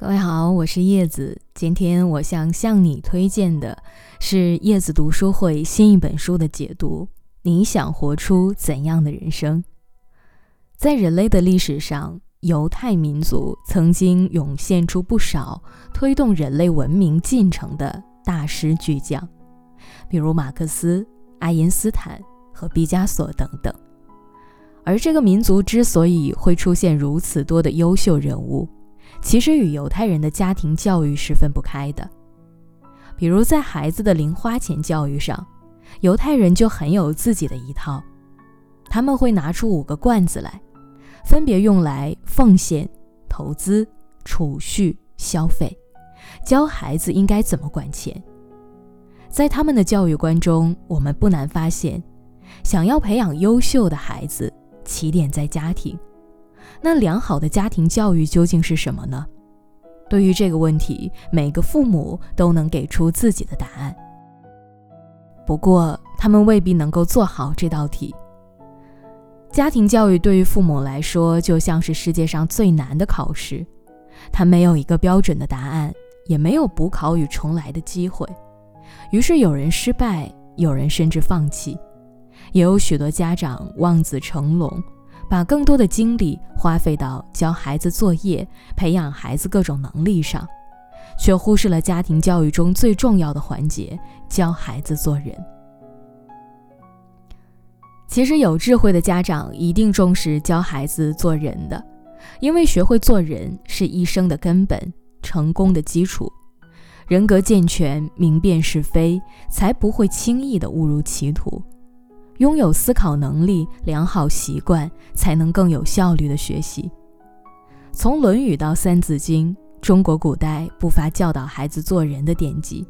各位好，我是叶子。今天我想向你推荐的是叶子读书会新一本书的解读。你想活出怎样的人生？在人类的历史上，犹太民族曾经涌现出不少推动人类文明进程的大师巨匠，比如马克思、爱因斯坦和毕加索等等。而这个民族之所以会出现如此多的优秀人物，其实与犹太人的家庭教育是分不开的。比如在孩子的零花钱教育上，犹太人就很有自己的一套。他们会拿出五个罐子来，分别用来奉献、投资、储蓄、消费，教孩子应该怎么管钱。在他们的教育观中，我们不难发现，想要培养优秀的孩子，起点在家庭。那良好的家庭教育究竟是什么呢？对于这个问题，每个父母都能给出自己的答案。不过，他们未必能够做好这道题。家庭教育对于父母来说，就像是世界上最难的考试，它没有一个标准的答案，也没有补考与重来的机会。于是，有人失败，有人甚至放弃，也有许多家长望子成龙。把更多的精力花费到教孩子作业、培养孩子各种能力上，却忽视了家庭教育中最重要的环节——教孩子做人。其实，有智慧的家长一定重视教孩子做人的，因为学会做人是一生的根本，成功的基础。人格健全、明辨是非，才不会轻易的误入歧途。拥有思考能力、良好习惯，才能更有效率的学习。从《论语》到《三字经》，中国古代不乏教导孩子做人的典籍。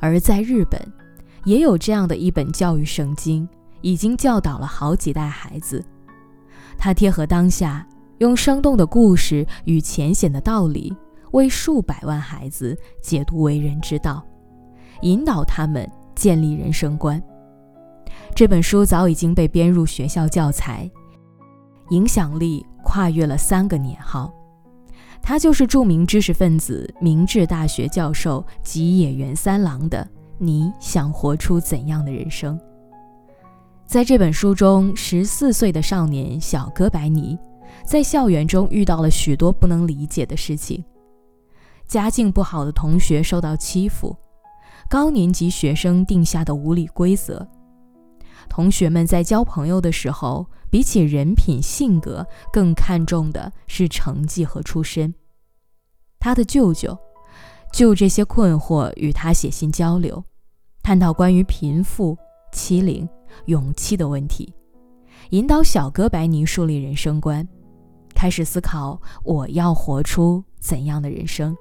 而在日本，也有这样的一本教育圣经，已经教导了好几代孩子。它贴合当下，用生动的故事与浅显的道理，为数百万孩子解读为人之道，引导他们建立人生观。这本书早已经被编入学校教材，影响力跨越了三个年号。他就是著名知识分子、明治大学教授吉野源三郎的《你想活出怎样的人生》。在这本书中，十四岁的少年小哥白尼在校园中遇到了许多不能理解的事情：家境不好的同学受到欺负，高年级学生定下的无理规则。同学们在交朋友的时候，比起人品性格，更看重的是成绩和出身。他的舅舅就这些困惑与他写信交流，探讨关于贫富、欺凌、勇气的问题，引导小哥白尼树立人生观，开始思考我要活出怎样的人生。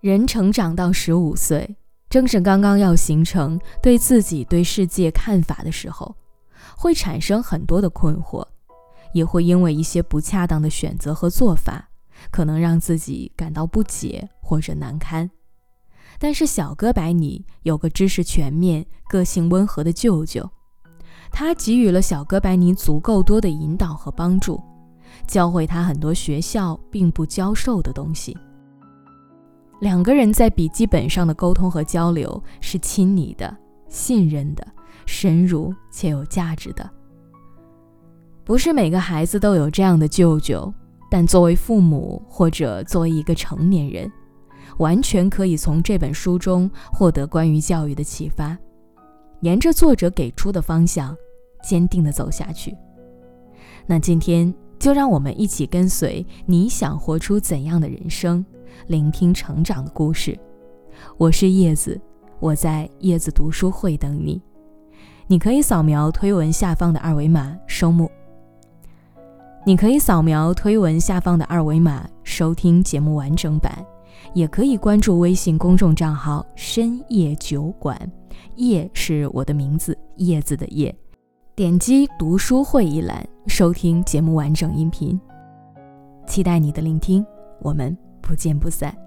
人成长到十五岁。正是刚刚要形成对自己、对世界看法的时候，会产生很多的困惑，也会因为一些不恰当的选择和做法，可能让自己感到不解或者难堪。但是小哥白尼有个知识全面、个性温和的舅舅，他给予了小哥白尼足够多的引导和帮助，教会他很多学校并不教授的东西。两个人在笔记本上的沟通和交流是亲昵的、信任的、深入且有价值的。不是每个孩子都有这样的舅舅，但作为父母或者作为一个成年人，完全可以从这本书中获得关于教育的启发，沿着作者给出的方向，坚定地走下去。那今天就让我们一起跟随你想活出怎样的人生。聆听成长的故事，我是叶子，我在叶子读书会等你。你可以扫描推文下方的二维码收目。你可以扫描推文下方的二维码收听节目完整版，也可以关注微信公众账号“深夜酒馆”，叶是我的名字，叶子的叶。点击读书会一栏收听节目完整音频。期待你的聆听，我们。不见不散。